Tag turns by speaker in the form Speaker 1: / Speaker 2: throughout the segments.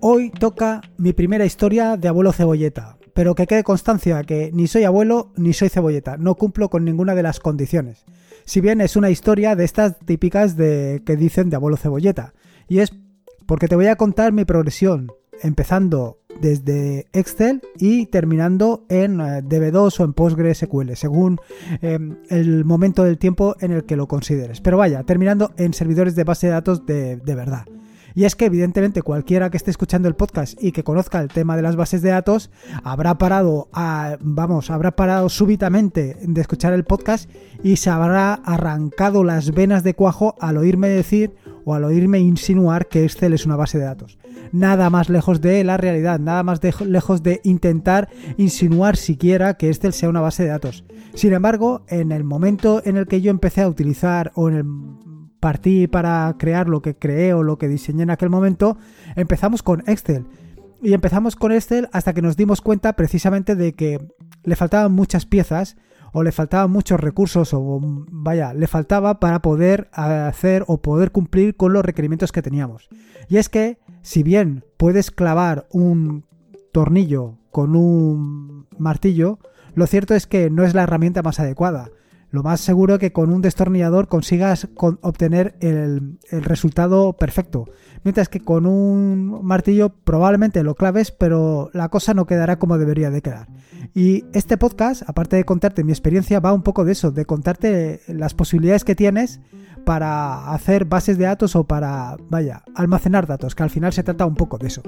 Speaker 1: Hoy toca mi primera historia de abuelo cebolleta, pero que quede constancia que ni soy abuelo ni soy cebolleta, no cumplo con ninguna de las condiciones. Si bien es una historia de estas típicas de que dicen de abuelo cebolleta, y es porque te voy a contar mi progresión, empezando desde Excel y terminando en eh, DB2 o en PostgreSQL, según em, el momento del tiempo en el que lo consideres. Pero vaya, terminando en servidores de base de datos de, de verdad. Y es que evidentemente cualquiera que esté escuchando el podcast y que conozca el tema de las bases de datos habrá parado, a, vamos, habrá parado súbitamente de escuchar el podcast y se habrá arrancado las venas de cuajo al oírme decir o al oírme insinuar que Excel es una base de datos. Nada más lejos de la realidad, nada más lejos de intentar insinuar siquiera que Excel sea una base de datos. Sin embargo, en el momento en el que yo empecé a utilizar o en el partí para crear lo que creé o lo que diseñé en aquel momento, empezamos con Excel. Y empezamos con Excel hasta que nos dimos cuenta precisamente de que le faltaban muchas piezas o le faltaban muchos recursos o vaya, le faltaba para poder hacer o poder cumplir con los requerimientos que teníamos. Y es que si bien puedes clavar un tornillo con un martillo, lo cierto es que no es la herramienta más adecuada lo más seguro que con un destornillador consigas obtener el, resultado perfecto. Mientras que con un martillo probablemente lo claves, pero la cosa no quedará como debería de quedar. Y este podcast, aparte de contarte mi experiencia, va un poco de eso, de contarte las posibilidades que tienes para hacer bases de datos o para, vaya, almacenar datos, que al final se trata un poco de eso.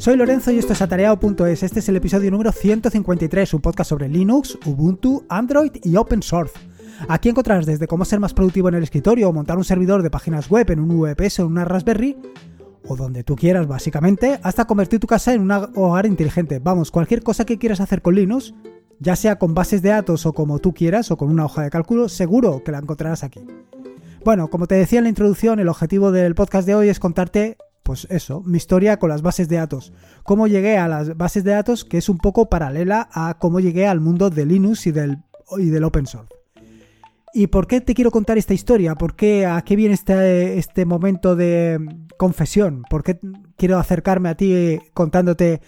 Speaker 1: Soy Lorenzo y esto es atareado.es. Este es el episodio número 153, un podcast sobre Linux, Ubuntu, Android y Open Source. Aquí encontrarás desde cómo ser más productivo en el escritorio o montar un servidor de páginas web en un VPS o en una Raspberry, o donde tú quieras básicamente, hasta convertir tu casa en un hogar inteligente. Vamos, cualquier cosa que quieras hacer con Linux, ya sea con bases de datos o como tú quieras o con una hoja de cálculo, seguro que la encontrarás aquí. Bueno, como te decía en la introducción, el objetivo del podcast de hoy es contarte pues eso, mi historia con las bases de datos. Cómo llegué a las bases de datos, que es un poco paralela a cómo llegué al mundo de Linux y del, y del open source. ¿Y por qué te quiero contar esta historia? ¿Por qué, ¿A qué viene este, este momento de confesión? ¿Por qué quiero acercarme a ti contándote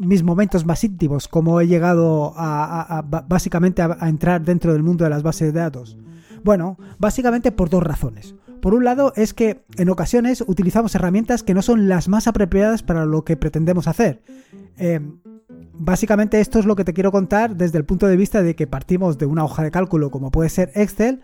Speaker 1: mis momentos más íntimos? ¿Cómo he llegado a, básicamente a entrar dentro del mundo de las bases de datos? Bueno, básicamente por dos razones. Por un lado es que en ocasiones utilizamos herramientas que no son las más apropiadas para lo que pretendemos hacer. Em, básicamente esto es lo que te quiero contar desde el punto de vista de que partimos de una hoja de cálculo como puede ser Excel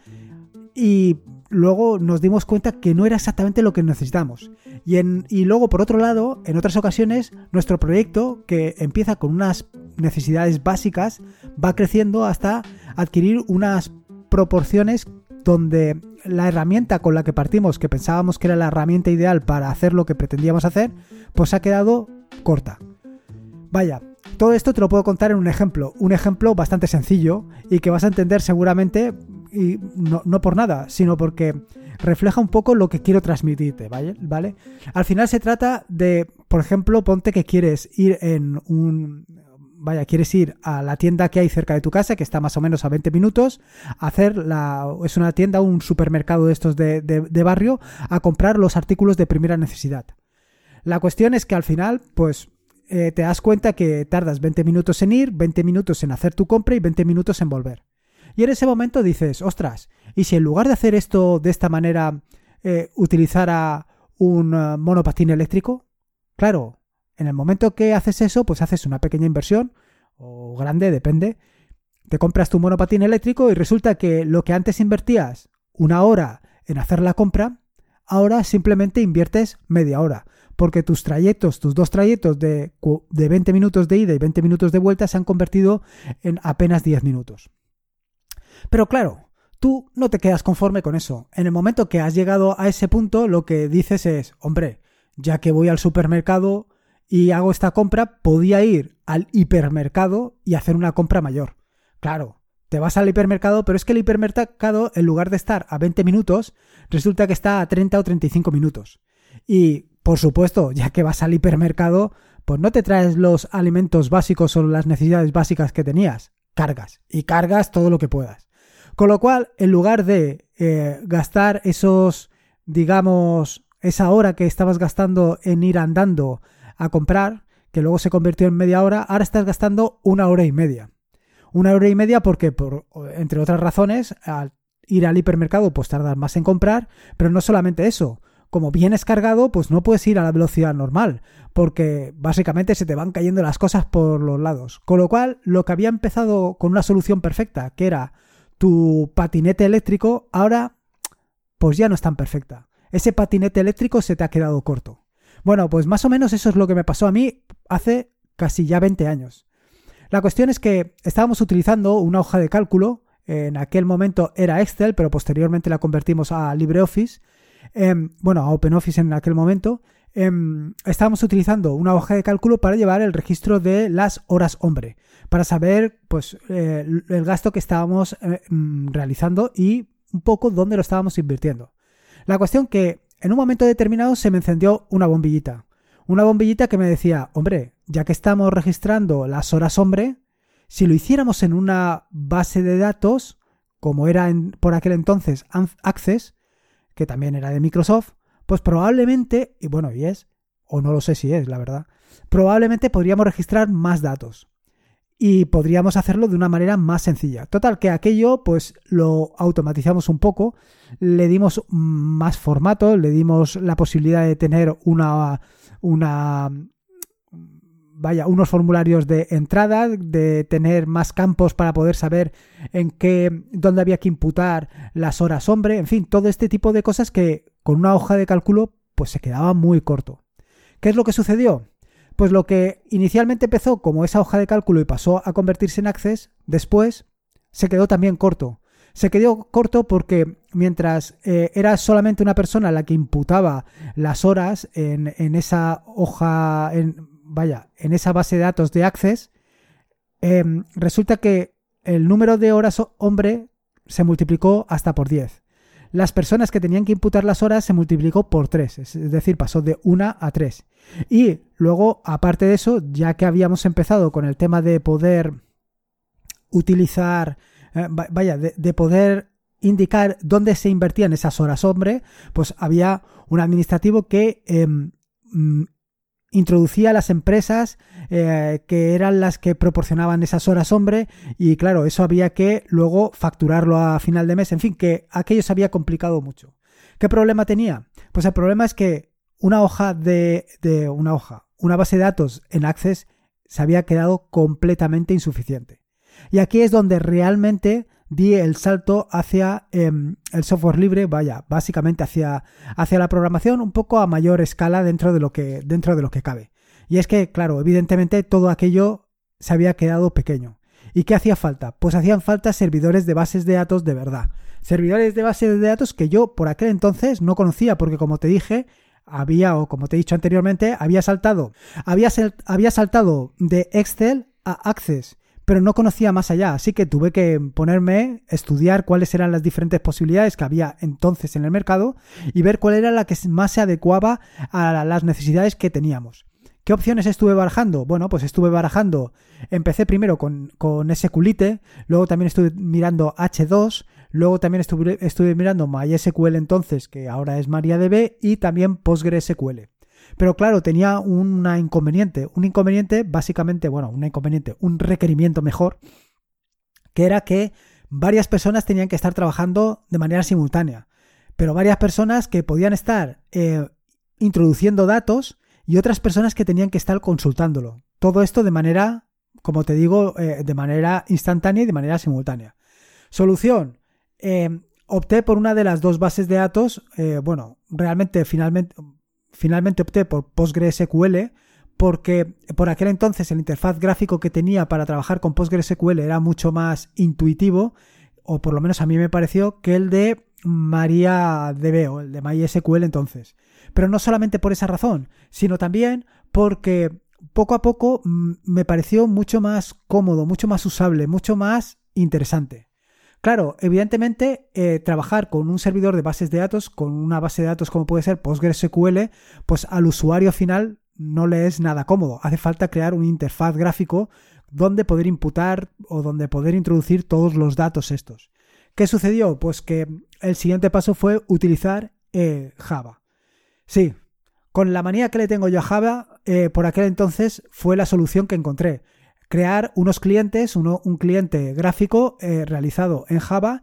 Speaker 1: y luego nos dimos cuenta que no era exactamente lo que necesitamos. Y, y luego, por otro lado, en otras ocasiones, nuestro proyecto, que empieza con unas necesidades básicas, va creciendo hasta adquirir unas proporciones donde la herramienta con la que partimos, que pensábamos que era la herramienta ideal para hacer lo que pretendíamos hacer, pues ha quedado corta. Vaya, todo esto te lo puedo contar en un ejemplo, un ejemplo bastante sencillo y que vas a entender seguramente, y no, no por nada, sino porque refleja un poco lo que quiero transmitirte, ¿vale? ¿vale? Al final se trata de, por ejemplo, ponte que quieres ir en un, vaya, quieres ir a la tienda que hay cerca de tu casa, que está más o menos a 20 minutos, hacer la, es una tienda, un supermercado de estos de, de, barrio, a comprar los artículos de primera necesidad. La cuestión es que al final, pues eh, te das cuenta que tardas 20 minutos en ir, 20 minutos en hacer tu compra y 20 minutos en volver. Y en ese momento dices, ostras, ¿y si en lugar de hacer esto de esta manera eh, utilizara un uh, monopatín eléctrico? Claro, en el momento que haces eso, pues haces una pequeña inversión, o grande, depende. Te compras tu monopatín eléctrico y resulta que lo que antes invertías una hora en hacer la compra, ahora simplemente inviertes media hora. Porque tus trayectos, tus dos trayectos de, de 20 minutos de ida y 20 minutos de vuelta se han convertido en apenas 10 minutos. Pero claro, tú no te quedas conforme con eso. En el momento que has llegado a ese punto, lo que dices es, hombre, ya que voy al supermercado, y hago esta compra, podía ir al hipermercado y hacer una compra mayor. Claro, te vas al hipermercado, pero es que el hipermercado, en lugar de estar a 20 minutos, resulta que está a 30 o 35 minutos. Y, por supuesto, ya que vas al hipermercado, pues no te traes los alimentos básicos o las necesidades básicas que tenías. Cargas. Y cargas todo lo que puedas. Con lo cual, en lugar de eh, gastar esos, digamos, esa hora que estabas gastando en ir andando a comprar, que luego se convirtió en media hora, ahora estás gastando una hora y media. Una hora y media porque, por, entre otras razones, al ir al hipermercado pues tardas más en comprar, pero no solamente eso. Como vienes cargado, pues no puedes ir a la velocidad normal, porque básicamente se te van cayendo las cosas por los lados. Con lo cual, lo que había empezado con una solución perfecta, que era tu patinete eléctrico, ahora pues ya no es tan perfecta. Ese patinete eléctrico se te ha quedado corto. Bueno, pues más o menos eso es lo que me pasó a mí hace casi ya 20 años. La cuestión es que estábamos utilizando una hoja de cálculo, en aquel momento era Excel, pero posteriormente la convertimos a LibreOffice, em, bueno, a OpenOffice en aquel momento, em, estábamos utilizando una hoja de cálculo para llevar el registro de las horas hombre, para saber pues eh, el gasto que estábamos eh, mm, realizando y un poco dónde lo estábamos invirtiendo. La cuestión que en un momento determinado se me encendió una bombillita. Una bombillita que me decía, hombre, ya que estamos registrando las horas hombre, si lo hiciéramos en una base de datos, como era por aquel entonces Access, que también era de Microsoft, pues probablemente, y bueno, y es, o no lo sé si es, la verdad, probablemente podríamos registrar más datos y podríamos hacerlo de una manera más sencilla. Total, que aquello pues lo automatizamos un poco, le dimos más formato, le dimos la posibilidad de tener una, una vaya, unos formularios de entrada, de tener más campos para poder saber en qué, dónde había que imputar las horas hombre, en fin, todo este tipo de cosas que con una hoja de cálculo pues se quedaba muy corto. ¿Qué es lo que sucedió? Pues lo que inicialmente empezó como esa hoja de cálculo y pasó a convertirse en Access, después se quedó también corto. Se quedó corto porque mientras eh, era solamente una persona la que imputaba las horas en, esa hoja, en, vaya, en esa base de datos de Access, em, resulta que el número de horas hombre se multiplicó hasta por 10 las personas que tenían que imputar las horas se multiplicó por 3, es decir, pasó de 1 a 3. Y luego, aparte de eso, ya que habíamos empezado con el tema de poder utilizar, eh, vaya, de, poder indicar dónde se invertían esas horas hombre, pues había un administrativo que em, mm, introducía las empresas eh, que eran las que proporcionaban esas horas hombre y claro, eso había que luego facturarlo a final de mes, en fin, que aquello se había complicado mucho. ¿Qué problema tenía? Pues el problema es que una hoja de, de una hoja, una base de datos en Access se había quedado completamente insuficiente. Y aquí es donde realmente di el salto hacia em, el software libre, vaya, básicamente hacia, hacia la programación un poco a mayor escala dentro de lo que, dentro de lo que cabe. Y es que, claro, evidentemente todo aquello se había quedado pequeño. ¿Y qué hacía falta? Pues hacían falta servidores de bases de datos de verdad. Servidores de bases de datos que yo por aquel entonces no conocía, porque como te dije, había, o como te he dicho anteriormente, había saltado, había, había saltado de Excel a Access pero no conocía más allá, así que tuve que ponerme, estudiar cuáles eran las diferentes posibilidades que había entonces en el mercado y ver cuál era la que más se adecuaba a las necesidades que teníamos. ¿Qué opciones estuve barajando? Bueno, pues estuve barajando, empecé primero con, con SQLite, luego también estuve mirando H2, luego también estuve, estuve mirando MySQL entonces, que ahora es MariaDB, y también PostgreSQL. Pero claro, tenía un inconveniente. Un inconveniente, básicamente, bueno, un inconveniente, un requerimiento mejor, que era que varias personas tenían que estar trabajando de manera simultánea. Pero varias personas que podían estar eh, introduciendo datos y otras personas que tenían que estar consultándolo. Todo esto de manera, como te digo, eh, de manera instantánea y de manera simultánea. Solución. Eh, opté por una de las dos bases de datos. bueno, realmente, finalmente, finalmente opté por PostgreSQL porque por aquel entonces el interfaz gráfico que tenía para trabajar con PostgreSQL era mucho más intuitivo, o por lo menos a mí me pareció, que el de MariaDB o el de MySQL entonces. Pero no solamente por esa razón, sino también porque poco a poco mm, me pareció mucho más cómodo, mucho más usable, mucho más interesante. Claro, evidentemente, eh, trabajar con un servidor de bases de datos, con una base de datos como puede ser PostgreSQL, pues al usuario final no le es nada cómodo. Hace falta crear un interfaz gráfico donde poder imputar o donde poder introducir todos los datos estos. ¿Qué sucedió? Pues que el siguiente paso fue utilizar eh, Java. Sí, con la manía que le tengo yo a Java, eh, por aquel entonces fue la solución que encontré. Crear unos clientes, uno, un cliente gráfico eh, realizado en Java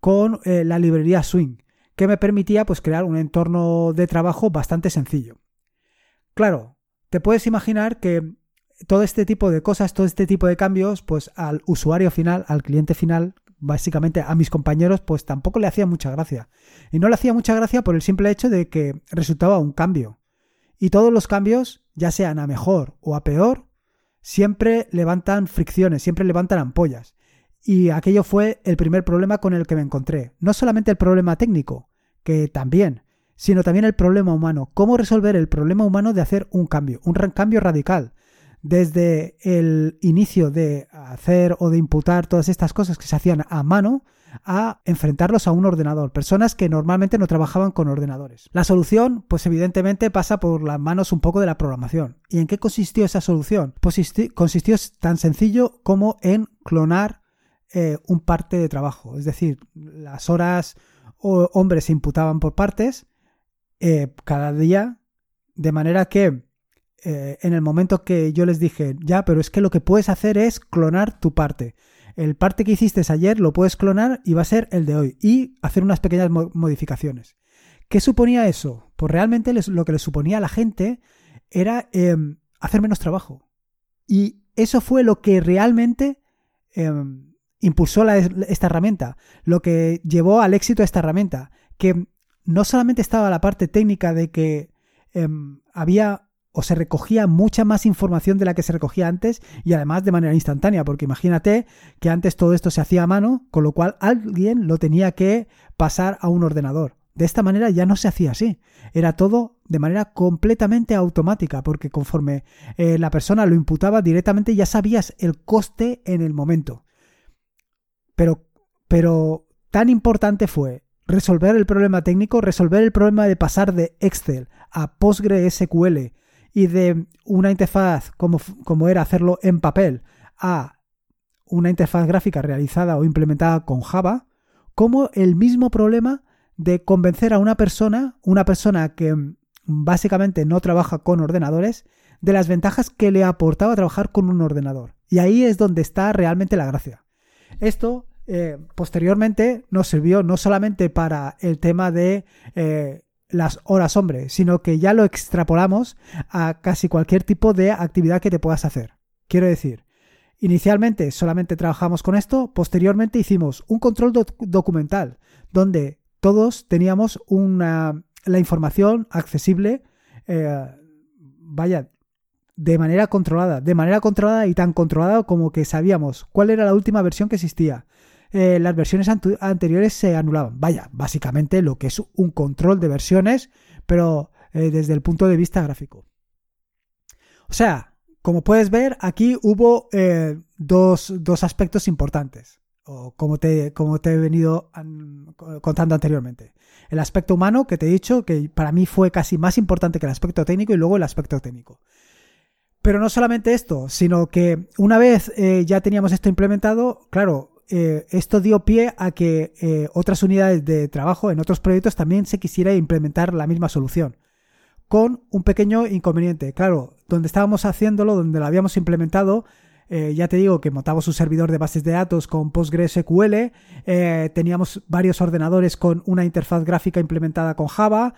Speaker 1: con la librería Swing, que me permitía pues, crear un entorno de trabajo bastante sencillo. Claro, te puedes imaginar que todo este tipo de cosas, todo este tipo de cambios, pues al usuario final, al cliente final, básicamente a mis compañeros, pues tampoco le hacía mucha gracia. Y no le hacía mucha gracia por el simple hecho de que resultaba un cambio. Y todos los cambios, ya sean a mejor o a peor, siempre levantan fricciones, siempre levantan ampollas. Y aquello fue el primer problema con el que me encontré. No solamente el problema técnico, que también, sino también el problema humano. ¿Cómo resolver el problema humano de hacer un cambio? Un cambio radical desde el inicio de hacer o de imputar todas estas cosas que se hacían a mano a enfrentarlos a un ordenador, personas que normalmente no trabajaban con ordenadores. La solución, pues evidentemente pasa por las manos un poco de la programación. ¿Y en qué consistió esa solución? Pues consistió tan sencillo como en clonar eh, un parte de trabajo, es decir, las horas o hombres se imputaban por partes eh, cada día, de manera que eh, en el momento que yo les dije, ya, pero es que lo que puedes hacer es clonar tu parte. El parte que hiciste ayer lo puedes clonar y va a ser el de hoy y hacer unas pequeñas modificaciones. ¿Qué suponía eso? Pues realmente lo que le suponía a la gente era em, hacer menos trabajo. Y eso fue lo que realmente em, impulsó esta herramienta, lo que llevó al éxito a esta herramienta, que no solamente estaba la parte técnica de que em, había o se recogía mucha más información de la que se recogía antes y además de manera instantánea, porque imagínate que antes todo esto se hacía a mano, con lo cual alguien lo tenía que pasar a un ordenador. De esta manera ya no se hacía así, era todo de manera completamente automática, porque conforme eh, la persona lo imputaba directamente ya sabías el coste en el momento. Pero, pero tan importante fue resolver el problema técnico, resolver el problema de pasar de Excel a PostgreSQL, y de una interfaz como, como era hacerlo en papel a una interfaz gráfica realizada o implementada con Java, como el mismo problema de convencer a una persona, una persona que básicamente no trabaja con ordenadores, de las ventajas que le aportaba trabajar con un ordenador. Y ahí es donde está realmente la gracia. Esto eh, posteriormente nos sirvió no solamente para el tema de eh, las horas hombre, sino que ya lo extrapolamos a casi cualquier tipo de actividad que te puedas hacer. Quiero decir, inicialmente solamente trabajamos con esto, posteriormente hicimos un control documental donde todos teníamos una, la información accesible, eh, vaya, de manera controlada, de manera controlada y tan controlada como que sabíamos cuál era la última versión que existía, eh, las versiones anteriores se anulaban. Vaya, básicamente lo que es un control de versiones, pero eh, desde el punto de vista gráfico. O sea, como puedes ver, aquí hubo eh, dos, aspectos importantes, o como te, como te he venido contando anteriormente. El aspecto humano, que te he dicho, que para mí fue casi más importante que el aspecto técnico, y luego el aspecto técnico. Pero no solamente esto, sino que una vez ya teníamos esto implementado, claro, eh, esto dio pie a que eh, otras unidades de trabajo en otros proyectos también se quisiera implementar la misma solución. Con un pequeño inconveniente. Claro, donde estábamos haciéndolo, donde lo habíamos implementado, eh, ya te digo que montamos un servidor de bases de datos con PostgreSQL, teníamos varios ordenadores con una interfaz gráfica implementada con Java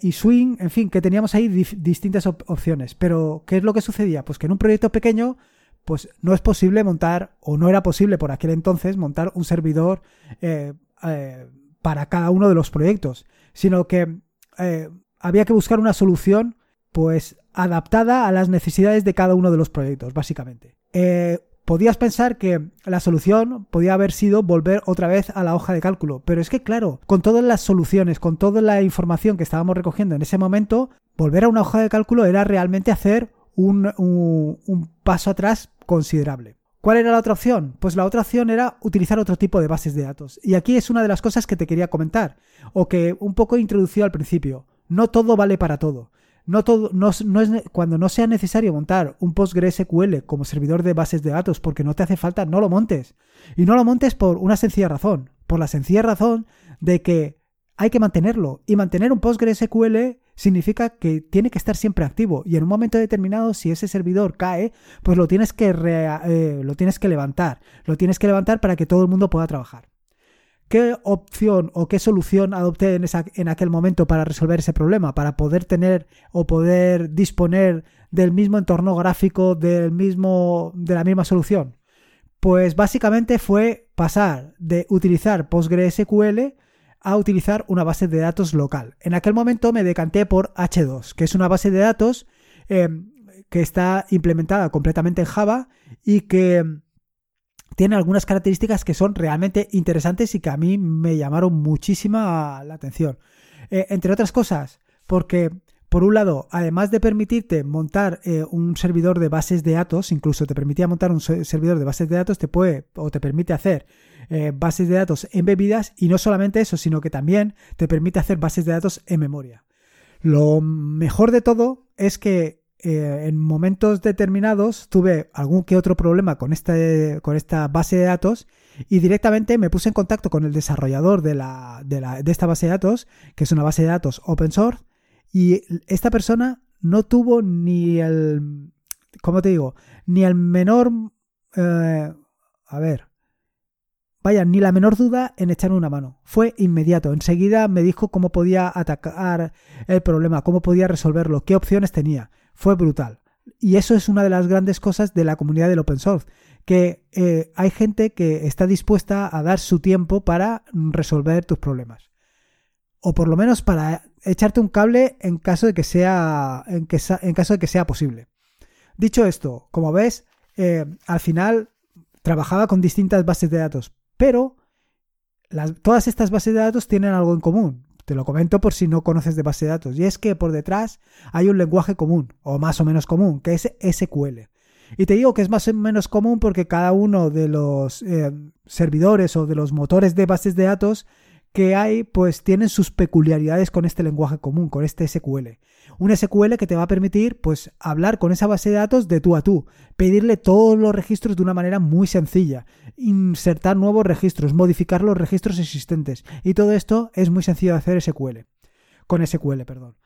Speaker 1: y Swing, en fin, que teníamos ahí distintas opciones. Pero, ¿qué es lo que sucedía? Pues que en un proyecto pequeño pues no es posible montar, o no era posible por aquel entonces, montar un servidor eh, eh, para cada uno de los proyectos, sino que eh, había que buscar una solución pues adaptada a las necesidades de cada uno de los proyectos, básicamente. podías pensar que la solución podía haber sido volver otra vez a la hoja de cálculo, pero es que claro, con todas las soluciones, con toda la información que estábamos recogiendo en ese momento, volver a una hoja de cálculo era realmente hacer un, paso atrás considerable. ¿Cuál era la otra opción? Pues la otra opción era utilizar otro tipo de bases de datos. Y aquí es una de las cosas que te quería comentar, o que un poco introducido al principio. No todo vale para todo. No todo, no, es, cuando no sea necesario montar un PostgreSQL como servidor de bases de datos porque no te hace falta, no lo montes. Y no lo montes por una sencilla razón, por la sencilla razón de que hay que mantenerlo. Y mantener un PostgreSQL significa que tiene que estar siempre activo. Y en un momento determinado, si ese servidor cae, pues lo tienes que, eh, lo tienes que levantar. Lo tienes que levantar para que todo el mundo pueda trabajar. ¿Qué opción o qué solución adopté en, esa, en aquel momento para resolver ese problema? Para poder tener o poder disponer del mismo entorno gráfico, del mismo, de la misma solución. Pues básicamente fue pasar de utilizar PostgreSQL a utilizar una base de datos local. En aquel momento me decanté por H2, que es una base de datos em, que está implementada completamente en Java y que em, tiene algunas características que son realmente interesantes y que a mí me llamaron muchísima la atención. Eh, entre otras cosas, porque por un lado, además de permitirte montar eh, un servidor de bases de datos, incluso te permitía montar un servidor de bases de datos, te puede o te permite hacer eh, bases de datos embebidas y no solamente eso, sino que también te permite hacer bases de datos en memoria. Lo mejor de todo es que eh, en momentos determinados tuve algún que otro problema con, este, con esta base de datos y directamente me puse en contacto con el desarrollador de, la, de, la, de esta base de datos, que es una base de datos open source, y esta persona no tuvo ni el. ¿Cómo te digo? Ni el menor. Eh, a ver. Vaya, ni la menor duda en echarme una mano. Fue inmediato. Enseguida me dijo cómo podía atacar el problema, cómo podía resolverlo, qué opciones tenía. Fue brutal. Y eso es una de las grandes cosas de la comunidad del open source, que eh, hay gente que está dispuesta a dar su tiempo para resolver tus problemas. O por lo menos para echarte un cable en caso de que sea, en, caso de que sea posible. Dicho esto, como ves, eh, al final trabajaba con distintas bases de datos, pero todas estas bases de datos tienen algo en común. Te lo comento por si no conoces de base de datos. Y es que por detrás hay un lenguaje común, o más o menos común, que es SQL. Y te digo que es más o menos común porque cada uno de los eh, servidores o de los motores de bases de datos que hay, pues tienen sus peculiaridades con este lenguaje común, con este SQL. Un SQL que te va a permitir, pues, hablar con esa base de datos de tú a tú, pedirle todos los registros de una manera muy sencilla, insertar nuevos registros, modificar los registros existentes. Y todo esto es muy sencillo de hacer SQL. Con SQL, perdón.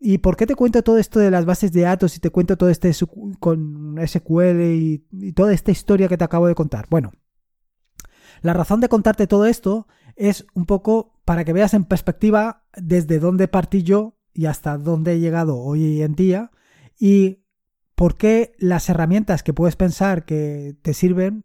Speaker 1: ¿Y por qué te cuento todo esto de las bases de datos y te cuento todo este con SQL y, y toda esta historia que te acabo de contar? Bueno, la razón de contarte todo esto es un poco para que veas en perspectiva desde dónde partí yo y hasta dónde he llegado hoy en día y por qué las herramientas que puedes pensar que te sirven,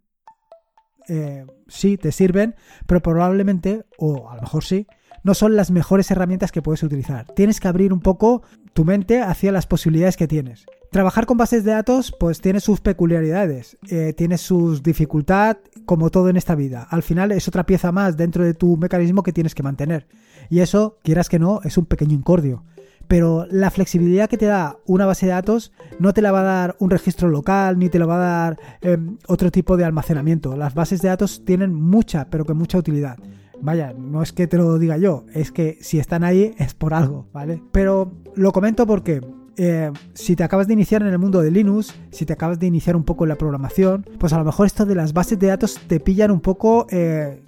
Speaker 1: eh, sí, te sirven, pero probablemente, o a lo mejor sí, no son las mejores herramientas que puedes utilizar. Tienes que abrir un poco tu mente hacia las posibilidades que tienes. Trabajar con bases de datos pues tiene sus peculiaridades, eh, tiene sus dificultad como todo en esta vida. Al final es otra pieza más dentro de tu mecanismo que tienes que mantener. Y eso, quieras que no, es un pequeño incordio. Pero la flexibilidad que te da una base de datos no te la va a dar un registro local ni te la va a dar em, otro tipo de almacenamiento. Las bases de datos tienen mucha, pero que mucha utilidad. Vaya, no es que te lo diga yo, es que si están ahí es por algo, ¿vale? Pero lo comento porque eh, si te acabas de iniciar en el mundo de Linux, si te acabas de iniciar un poco en la programación, pues a lo mejor esto de las bases de datos te pillan un poco eh,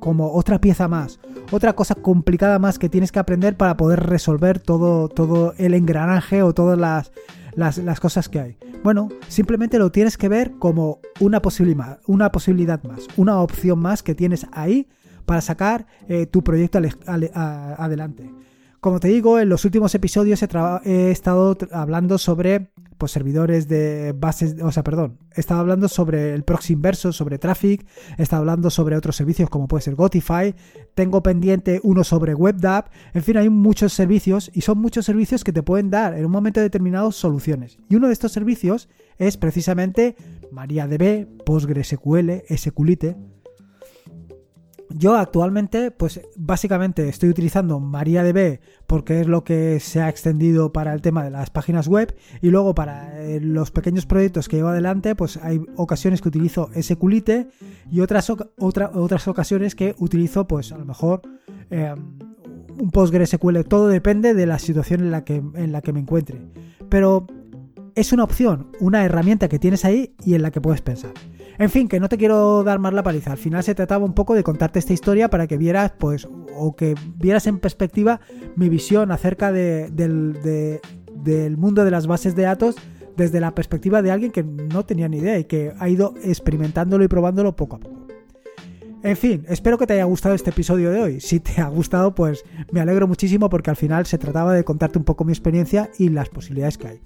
Speaker 1: como otra pieza más, otra cosa complicada más que tienes que aprender para poder resolver todo, todo el engranaje o todas las, las, cosas que hay. Bueno, simplemente lo tienes que ver como una posibilidad, una posibilidad más, una opción más que tienes ahí para sacar eh, tu proyecto adelante. Como te digo, en los últimos episodios he, estado hablando sobre pues, servidores de bases, o sea, perdón, he estado hablando sobre el proxy inverso, sobre traffic, he estado hablando sobre otros servicios como puede ser Gotify, tengo pendiente uno sobre WebDAV, en fin, hay muchos servicios y son muchos servicios que te pueden dar en un momento determinado soluciones. Y uno de estos servicios es precisamente MariaDB, PostgreSQL, SQLite, yo actualmente, pues básicamente estoy utilizando MariaDB porque es lo que se ha extendido para el tema de las páginas web y luego para eh, los pequeños proyectos que llevo adelante, pues hay ocasiones que utilizo SQLite y otras, otras ocasiones que utilizo, pues a lo mejor em, un PostgreSQL. Todo depende de la situación en la que, en la que me encuentre. Pero es una opción, una herramienta que tienes ahí y en la que puedes pensar. En fin, que no te quiero dar más la paliza. Al final se trataba un poco de contarte esta historia para que vieras, pues, o que vieras en perspectiva mi visión acerca de, del, del mundo de las bases de datos desde la perspectiva de alguien que no tenía ni idea y que ha ido experimentándolo y probándolo poco a poco. En fin, espero que te haya gustado este episodio de hoy. Si te ha gustado, pues me alegro muchísimo porque al final se trataba de contarte un poco mi experiencia y las posibilidades que hay.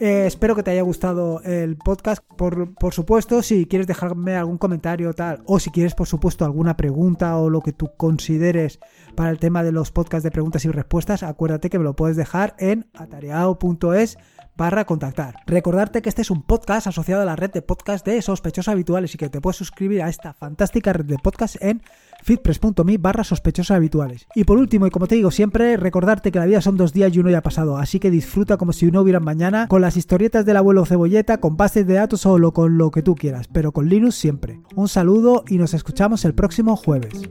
Speaker 1: Eh, espero que te haya gustado el podcast. Por, supuesto, si quieres dejarme algún comentario tal, o si quieres, por supuesto, alguna pregunta o lo que tú consideres para el tema de los podcasts de preguntas y respuestas, acuérdate que me lo puedes dejar en atareado.es barra contactar. Recordarte que este es un podcast asociado a la red de podcast de sospechosos habituales y que te puedes suscribir a esta fantástica red de podcast en fitpress.me barra sospechosos habituales. Y por último, y como te digo siempre, recordarte que la vida son dos días y uno ya ha pasado, así que disfruta como si uno hubiera mañana con las historietas del abuelo cebolleta, con bases de datos o con lo que tú quieras, pero con Linux siempre. Un saludo y nos escuchamos el próximo jueves.